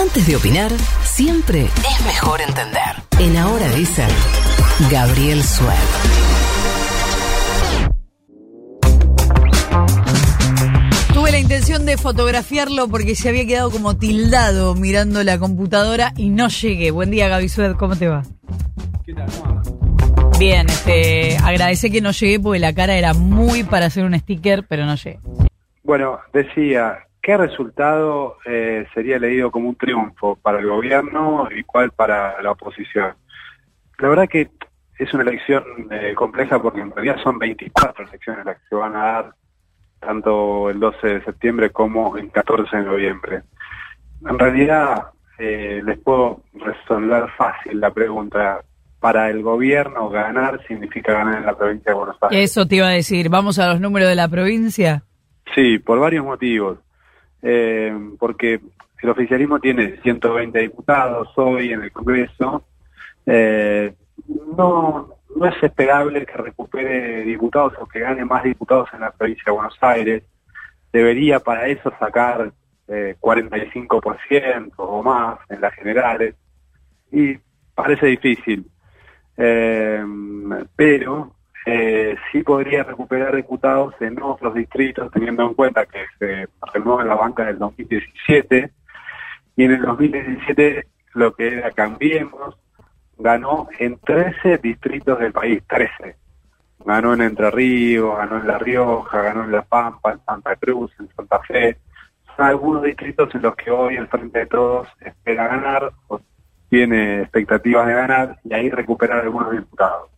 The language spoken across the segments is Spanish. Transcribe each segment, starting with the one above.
Antes de opinar, siempre es mejor entender. En Ahora dicen Gabriel Sued. Tuve la intención de fotografiarlo porque se había quedado como tildado mirando la computadora y no llegué. Buen día, Gaby Sued, ¿cómo te va? ¿Qué tal? ¿Cómo andas? Bien, este, agradecé que no llegué porque la cara era muy para hacer un sticker, pero no llegué. Bueno, decía, ¿qué resultado eh, sería leído como un triunfo para el gobierno y cuál para la oposición? La verdad que es una elección eh, compleja porque en realidad son 24 elecciones las que se van a dar, tanto el 12 de septiembre como el 14 de noviembre. En realidad, eh, les puedo resolver fácil la pregunta. Para el gobierno, ganar significa ganar en la provincia de Buenos Aires. Eso te iba a decir. ¿Vamos a los números de la provincia? Sí, por varios motivos. Eh, porque el oficialismo tiene 120 diputados hoy en el Congreso. Eh, no, no es esperable que recupere diputados o que gane más diputados en la provincia de Buenos Aires. Debería para eso sacar eh, 45% o más en las generales. Y parece difícil. Eh, pero eh, sí podría recuperar diputados en otros distritos, teniendo en cuenta que se renueva la banca del 2017, y en el 2017 lo que era Cambiemos ganó en 13 distritos del país, 13. Ganó en Entre Ríos, ganó en La Rioja, ganó en La Pampa, en Santa Cruz, en Santa Fe. Son algunos distritos en los que hoy el Frente de Todos espera ganar o tiene expectativas de ganar y ahí recuperar algunos diputados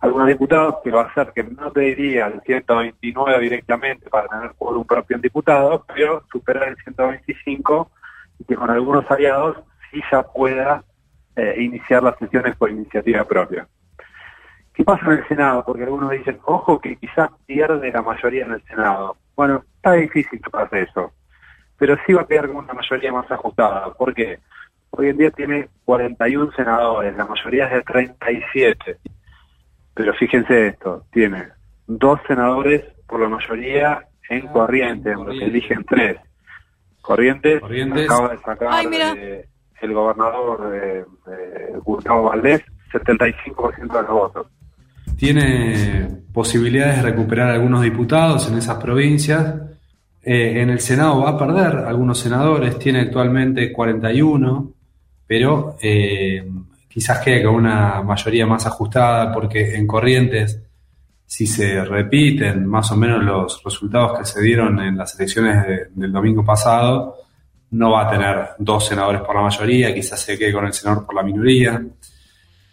algunos diputados que va a hacer que no te diría el 129 directamente para tener por un propio en diputado, pero superar el 125 y que con algunos aliados sí ya pueda eh, iniciar las sesiones por iniciativa propia. ¿Qué pasa en el Senado? Porque algunos dicen, ojo que quizás pierde la mayoría en el Senado. Bueno, está difícil que pase eso, pero sí va a quedar con una mayoría más ajustada. ¿Por qué? Hoy en día tiene 41 senadores, la mayoría es de 37 pero fíjense esto, tiene dos senadores por la mayoría en Corrientes, donde se eligen tres. Corrientes, Corrientes. acaba de sacar Ay, mira. eh, el gobernador de, de Gustavo Valdés 75% de los votos. Tiene posibilidades de recuperar algunos diputados en esas provincias. Eh, en el Senado va a perder algunos senadores, tiene actualmente 41, pero eh, quizás quede con una mayoría más ajustada porque en Corrientes, si se repiten más o menos los resultados que se dieron en las elecciones de- del domingo pasado, no va a tener dos senadores por la mayoría, quizás se quede con el senador por la minoría.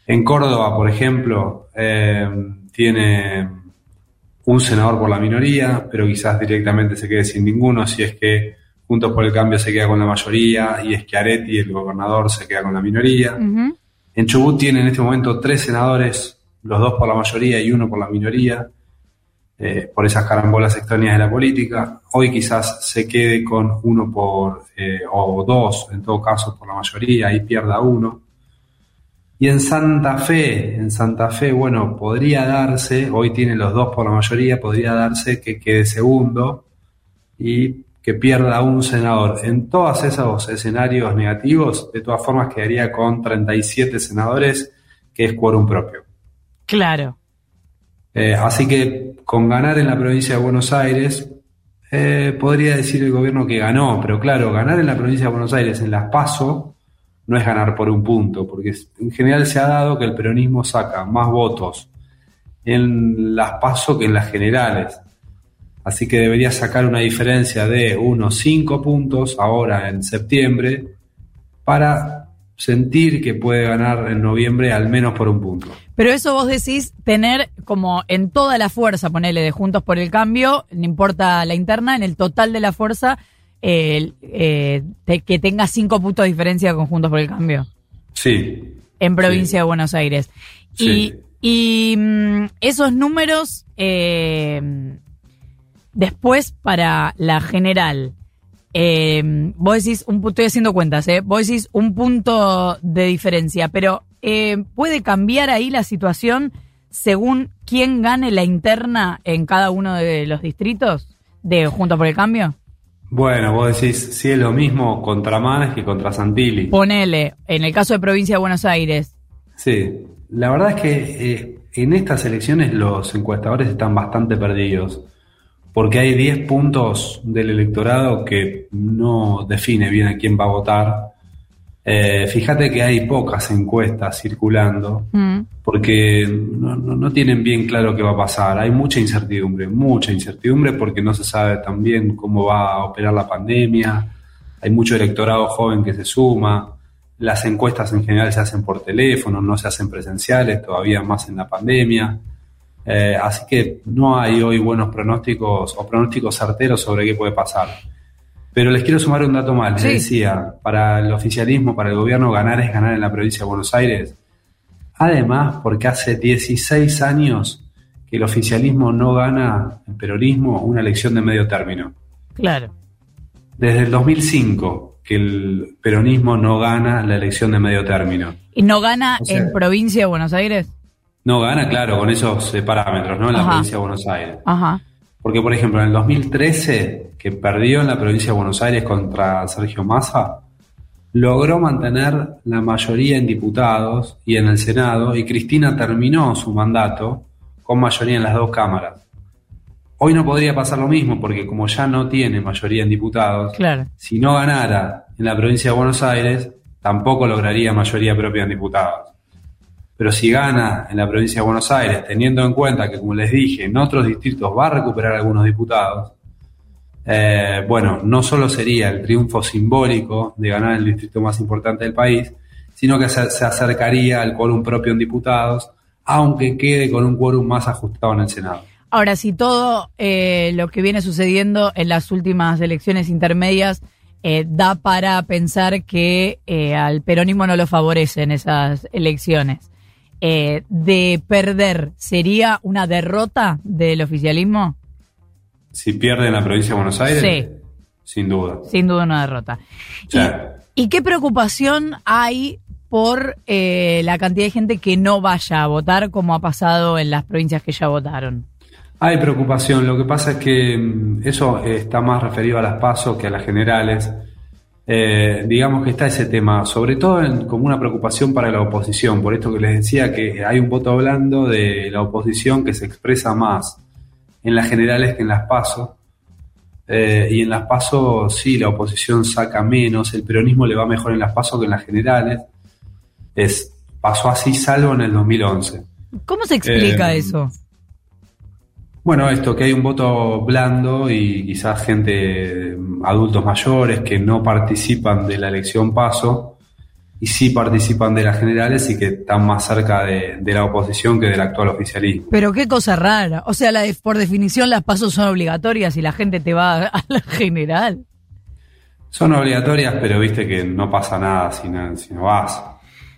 En Córdoba, por ejemplo, eh, tiene un senador por la minoría, pero quizás directamente se quede sin ninguno si es que Juntos por el Cambio se queda con la mayoría y es que Areti, el gobernador, se queda con la minoría. Ujú. En Chubut tiene en este momento tres senadores, los dos por la mayoría y uno por la minoría, eh, por esas carambolas extrañas de la política. Hoy quizás se quede con uno por, eh, o dos, en todo caso, por la mayoría y pierda uno. Y en Santa Fe, en Santa Fe, bueno, podría darse, hoy tiene los dos por la mayoría, podría darse que quede segundo y que pierda un senador. En todos esos escenarios negativos, de todas formas quedaría con 37 senadores, que es quórum propio. Claro. Eh, así que con ganar en la provincia de Buenos Aires, eh, podría decir el gobierno que ganó, pero claro, ganar en la provincia de Buenos Aires en las PASO no es ganar por un punto, porque en general se ha dado que el peronismo saca más votos en las PASO que en las generales. Así que debería sacar una diferencia de unos 5 puntos ahora en septiembre para sentir que puede ganar en noviembre al menos por un punto. Pero eso vos decís tener como en toda la fuerza, ponele de Juntos por el Cambio, no importa la interna, en el total de la fuerza, eh, eh, te- que tenga cinco puntos de diferencia con Juntos por el Cambio Sí, en provincia Sí. de Buenos Aires. Sí. Y, y, mm, esos números, eh, después para la general, eh, vos decís, un, estoy haciendo cuentas, ¿eh? vos decís un punto de diferencia, pero eh, ¿puede cambiar ahí la situación según quién gane la interna en cada uno de los distritos de Juntos por el Cambio? Bueno, vos decís, si es lo mismo contra Manes que contra Santilli. Ponele, en el caso de provincia de Buenos Aires. Sí, la verdad es que eh, en estas elecciones los encuestadores están bastante perdidos, porque hay 10 puntos del electorado que no define bien a quién va a votar. Eh, fíjate que hay pocas encuestas circulando, Mm. porque no, no- no tienen bien claro qué va a pasar. Hay mucha incertidumbre, mucha incertidumbre porque no se sabe también cómo va a operar la pandemia. Hay mucho electorado joven que se suma. Las encuestas en general se hacen por teléfono, no se hacen presenciales, todavía más en la pandemia. Eh, así que no hay hoy buenos pronósticos o pronósticos certeros sobre qué puede pasar. Pero les quiero sumar un dato más. Les Sí. decía, para el oficialismo, para el gobierno, ganar es ganar en la provincia de Buenos Aires. Además, porque hace 16 años que el oficialismo no gana, el peronismo, una elección de medio término. Claro. Desde el 2005 que el peronismo no gana la elección de medio término. ¿Y no gana O sea- en provincia de Buenos Aires? No gana, claro, con esos eh, parámetros, ¿no? En la Ajá. provincia de Buenos Aires. Ajá. Porque, por ejemplo, en el 2013, que perdió en la provincia de Buenos Aires contra Sergio Massa, logró mantener la mayoría en diputados y en el Senado, y Cristina terminó su mandato con mayoría en las dos cámaras. Hoy no podría pasar lo mismo, porque como ya no tiene mayoría en diputados, Claro. si no ganara en la provincia de Buenos Aires, tampoco lograría mayoría propia en diputados. Pero si gana en la provincia de Buenos Aires, teniendo en cuenta que, como les dije, en otros distritos va a recuperar algunos diputados, eh, bueno, no solo sería el triunfo simbólico de ganar el distrito más importante del país, sino que se, acercaría al quórum propio en diputados, aunque quede con un quórum más ajustado en el Senado. Ahora, si todo eh, lo que viene sucediendo en las últimas elecciones intermedias eh, da para pensar que eh, al peronismo no lo favorecen esas elecciones, eh, de perder, ¿sería una derrota del oficialismo? Si pierde en la provincia de Buenos Aires, Sí. sin duda. Sin duda una derrota. ¿Y qué preocupación hay por eh, la cantidad de gente que no vaya a votar como ha pasado en las provincias que ya votaron? Hay preocupación, lo que pasa es que mm, eso eh, está más referido a las PASO que a las generales. Eh, digamos que está ese tema, sobre todo en- como una preocupación para la oposición, por esto que les decía que hay un voto blando de la oposición que se expresa más en las generales que en las PASO. Eh, y en las PASO sí, la oposición saca menos, el peronismo le va mejor en las PASO que en las generales. Es, pasó así salvo en el 2011. ¿Cómo se explica Eh, eso? Bueno, esto, que hay un voto blando y quizás gente, mm, adultos mayores que no participan de la elección paso y sí participan de las generales y que están más cerca de, de la oposición que del actual oficialismo. Pero qué cosa rara. O sea, la de- por definición las pasos son obligatorias y la gente te va a la general. Son obligatorias, pero viste que no pasa nada si no, si no vas.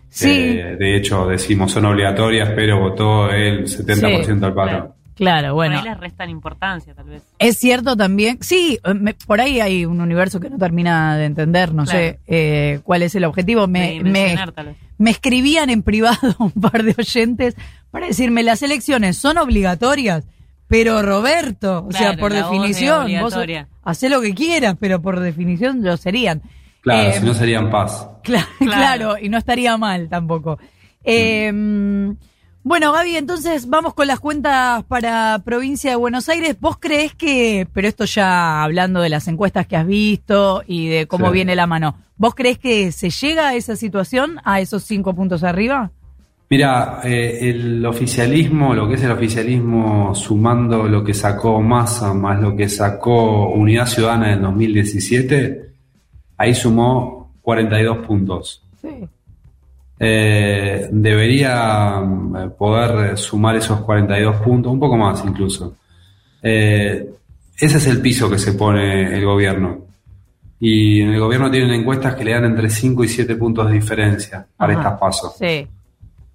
Sí. Eh, de hecho, decimos son obligatorias, pero votó el 70% del patrón. Claro. Claro, bueno. Por ahí les restan importancia, tal vez. Es cierto también, sí, eh, me- por ahí hay un universo que no termina de entender, no Claro. sé eh, cuál es el objetivo. Me, escribían en privado un par de oyentes para decirme las elecciones son obligatorias, pero Roberto, o sea, Claro, por definición, vos lo que quieras, pero por definición lo serían. Claro, Eh, si no serían paz. Cla- claro. y no estaría mal tampoco. Eh, bueno, Gaby, entonces vamos con las cuentas para provincia de Buenos Aires. ¿Vos crees que, pero esto ya hablando de las encuestas que has visto y de cómo Sí. viene la mano, ¿vos crees que se llega a esa situación, a esos cinco puntos arriba? Mira, eh, el oficialismo, lo que es el oficialismo sumando lo que sacó Massa más lo que sacó Unidad Ciudadana en 2017, ahí sumó 42 puntos. Sí. Eh, debería mm, poder eh, sumar esos 42 puntos, un poco más incluso. Eh, ese es el piso que se pone el gobierno. Y en el gobierno tienen encuestas que le dan entre 5 y 7 puntos de diferencia para Ajá. estas pasos. Sí.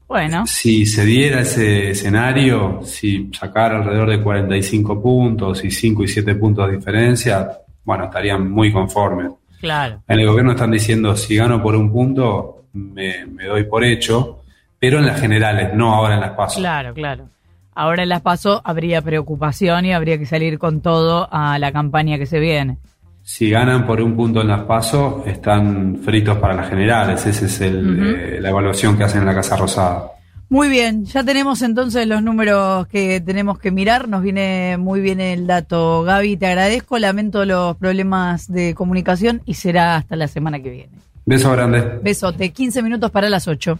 Bueno, Si se diera ese escenario, si sacara alrededor de 45 puntos y 5 y 7 puntos de diferencia, bueno, estarían muy conformes. claro. En el gobierno están diciendo, si gano por un punto, me, me doy por hecho, pero en las generales, no ahora en las pasos. Claro, claro. Ahora en las PASO habría preocupación y habría que salir con todo a la campaña que se viene. si ganan por un punto en las pasos, están fritos para las generales. Esa es el, eh, la evaluación que hacen en la Casa Rosada. Muy bien, ya tenemos entonces los números que tenemos que mirar. Nos viene muy bien el dato. Gaby, te agradezco. Lamento los problemas de comunicación y será hasta la semana que viene. Beso grande. Besote, 15 minutos para las 8.